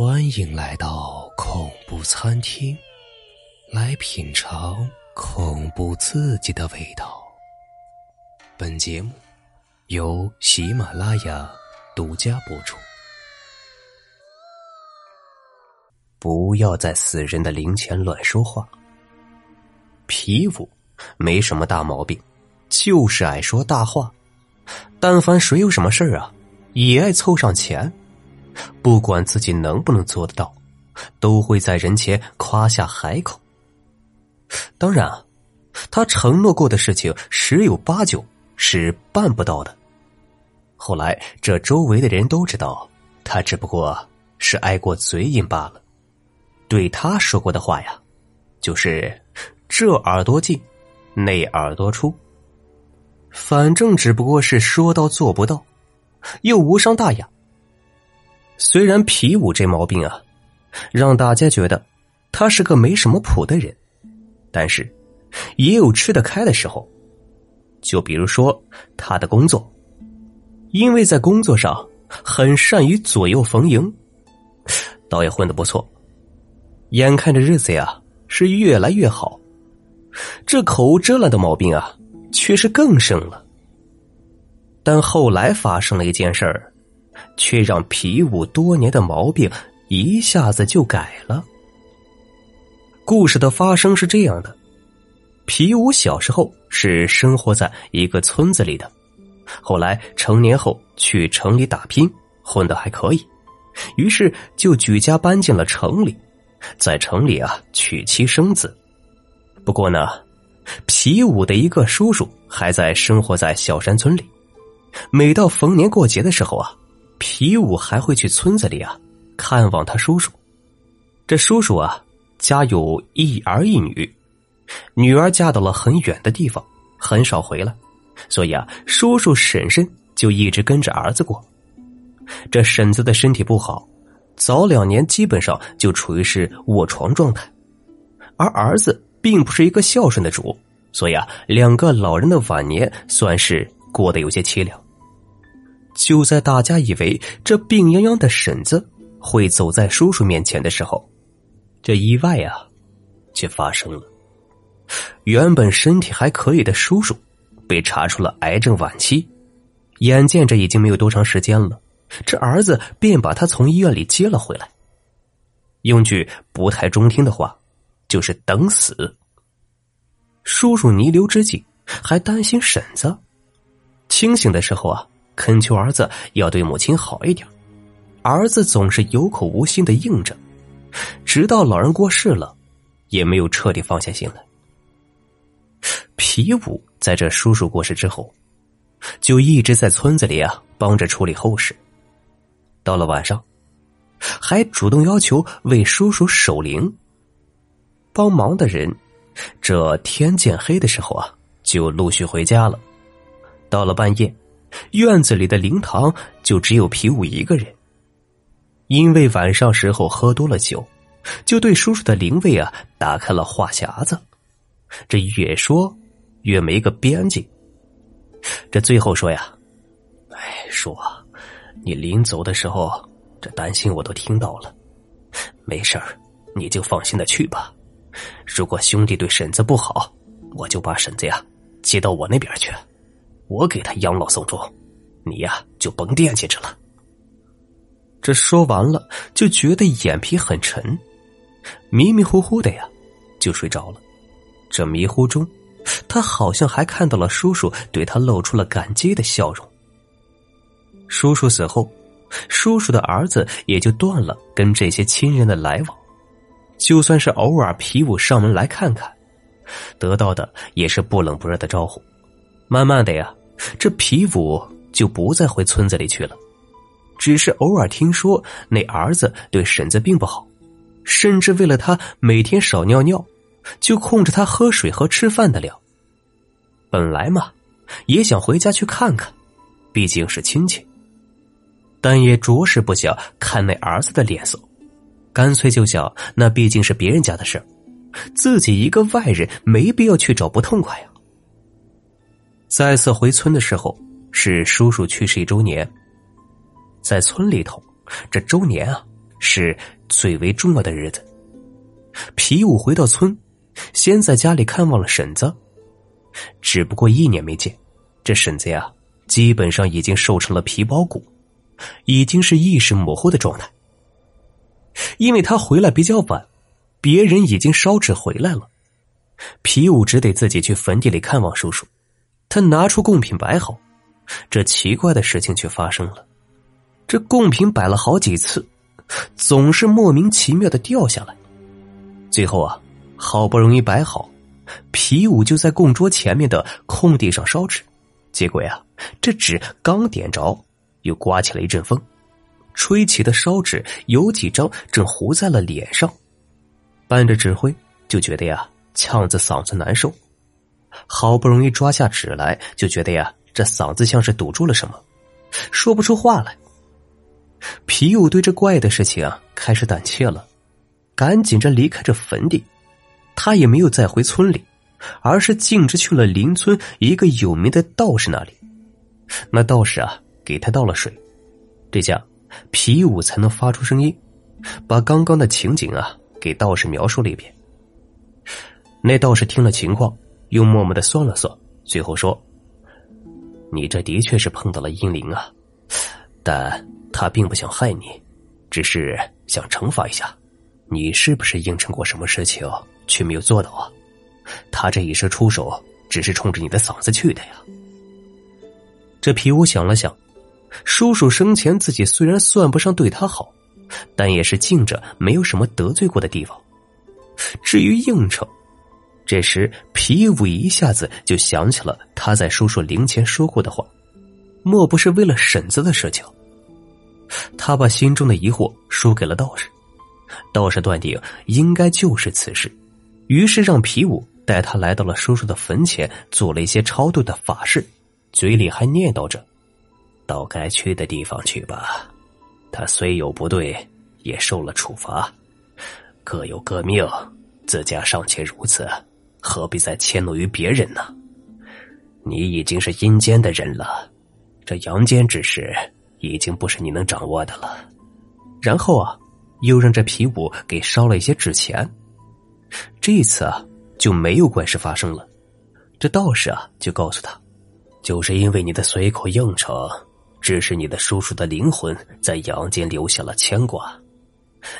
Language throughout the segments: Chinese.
欢迎来到恐怖餐厅，来品尝恐怖刺激的味道。本节目由喜马拉雅独家播出。不要在死人的灵前乱说话。皮武没什么大毛病，就是爱说大话。但凡谁有什么事儿啊，也爱凑上前。不管自己能不能做得到，都会在人前夸下海口。当然啊，他承诺过的事情十有八九是办不到的。后来，这周围的人都知道，他只不过是挨过嘴瘾罢了。对他说过的话呀，就是这耳朵进，那耳朵出。反正只不过是说到做不到，又无伤大雅。虽然皮武这毛病啊，让大家觉得他是个没什么谱的人，但是也有吃得开的时候。就比如说他的工作，因为在工作上很善于左右逢迎，倒也混得不错。眼看着日子呀是越来越好，这口无遮拦的毛病啊却是更盛了。但后来发生了一件事儿。却让皮武多年的毛病一下子就改了。故事的发生是这样的：皮武小时候是生活在一个村子里的，后来成年后去城里打拼，混得还可以，于是就举家搬进了城里，在城里啊娶妻生子。不过呢，皮武的一个叔叔还在生活在小山村里，每到逢年过节的时候啊。皮武还会去村子里啊看望他叔叔。这叔叔啊家有一儿一女，女儿嫁到了很远的地方，很少回来，所以啊叔叔婶婶就一直跟着儿子过。这婶子的身体不好，早两年基本上就处于是卧床状态，而儿子并不是一个孝顺的主，所以啊两个老人的晚年算是过得有些凄凉。就在大家以为这病殃殃的婶子会走在叔叔面前的时候，这意外啊，却发生了。原本身体还可以的叔叔，被查出了癌症晚期。眼见着已经没有多长时间了，这儿子便把他从医院里接了回来。用句不太中听的话，就是等死。叔叔弥留之际，还担心婶子。清醒的时候啊。恳求儿子要对母亲好一点，儿子总是有口无心的应着，直到老人过世了，也没有彻底放下心来。皮武在这叔叔过世之后，就一直在村子里啊帮着处理后事。到了晚上，还主动要求为叔叔守灵。帮忙的人，这天渐黑的时候啊，就陆续回家了。到了半夜。院子里的灵堂就只有皮武一个人，因为晚上时候喝多了酒，就对叔叔的灵位啊打开了话匣子，这越说越没个边际。这最后说呀：“哎，叔啊，你临走的时候，这担心我都听到了，没事儿，你就放心的去吧。如果兄弟对婶子不好，我就把婶子呀接到我那边去。”我给他养老送终，你呀就甭惦记着了。这说完了，就觉得眼皮很沉，迷迷糊糊的呀，就睡着了。这迷糊中，他好像还看到了叔叔对他露出了感激的笑容。叔叔死后，叔叔的儿子也就断了跟这些亲人的来往，就算是偶尔皮武上门来看看，得到的也是不冷不热的招呼。慢慢的呀。这皮五就不再回村子里去了，只是偶尔听说那儿子对婶子并不好，甚至为了他每天少尿尿，就控制他喝水和吃饭的量。本来嘛，也想回家去看看，毕竟是亲戚，但也着实不想看那儿子的脸色，干脆就想那毕竟是别人家的事自己一个外人没必要去找不痛快呀。再次回村的时候，是叔叔去世一周年。在村里头，这周年啊是最为重要的日子。皮武回到村，先在家里看望了婶子。只不过一年没见，这婶子呀，基本上已经瘦成了皮包骨，已经是意识模糊的状态。因为他回来比较晚，别人已经烧纸回来了，皮武只得自己去坟地里看望叔叔。他拿出贡品摆好，这奇怪的事情却发生了：这贡品摆了好几次，总是莫名其妙的掉下来。最后啊，好不容易摆好，皮武就在供桌前面的空地上烧纸，结果呀，这纸刚点着，又刮起了一阵风。吹起的烧纸有几张正糊在了脸上，伴着纸灰，就觉得呀呛子嗓子难受。好不容易抓下纸来，就觉得呀这嗓子像是堵住了什么，说不出话来。皮五对这怪的事情啊开始胆怯了，赶紧着离开这坟地。他也没有再回村里，而是径直去了邻村一个有名的道士那里。那道士啊给他倒了水，这下。皮五才能发出声音，把刚刚的情景啊给道士描述了一遍。那道士听了情况，又默默的算了算，最后说：“你这的确是碰到了阴灵啊，但他并不想害你，只是想惩罚一下。你是不是应承过什么事情却没有做到啊？他这一时出手，只是冲着你的嗓子去的呀。”这皮武想了想。叔叔生前自己虽然算不上对他好，但也是敬着，没有什么得罪过的地方。至于应承，这时皮武一下子就想起了他在叔叔灵前说过的话，莫不是为了婶子的事情？他把心中的疑惑说给了道士，道士断定应该就是此事，于是让皮武带他来到了叔叔的坟前，做了一些超度的法事，嘴里还念叨着。到该去的地方去吧，他虽有不对，也受了处罚，各有各命，自家尚且如此，何必再迁怒于别人呢？你已经是阴间的人了，这阳间之事已经不是你能掌握的了。然后啊，又让这皮武给烧了一些纸钱，这一次啊就没有怪事发生了。这道士啊就告诉他，就是因为你的随口应承。只是你的叔叔的灵魂在阳间留下了牵挂，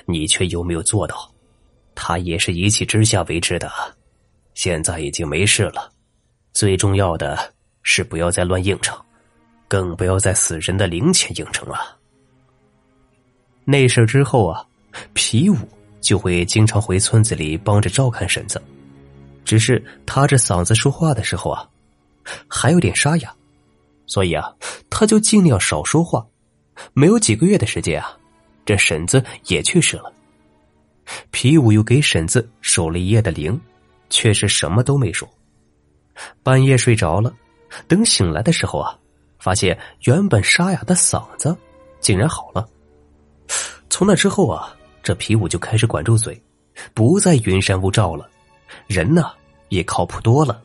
你却又没有做到，他也是一气之下为之的。现在已经没事了，最重要的是不要再乱应承，更不要在死人的灵前应承了。那事之后啊，皮武就会经常回村子里帮着照看婶子，只是他这嗓子说话的时候啊，还有点沙哑。所以啊，他就尽量少说话。没有几个月的时间啊，这婶子也去世了。皮武又给婶子守了一夜的灵，却是什么都没说。半夜睡着了，等醒来的时候啊，发现原本沙哑的嗓子竟然好了。从那之后啊，这皮武就开始管住嘴，不再云山雾罩了，人呢也靠谱多了。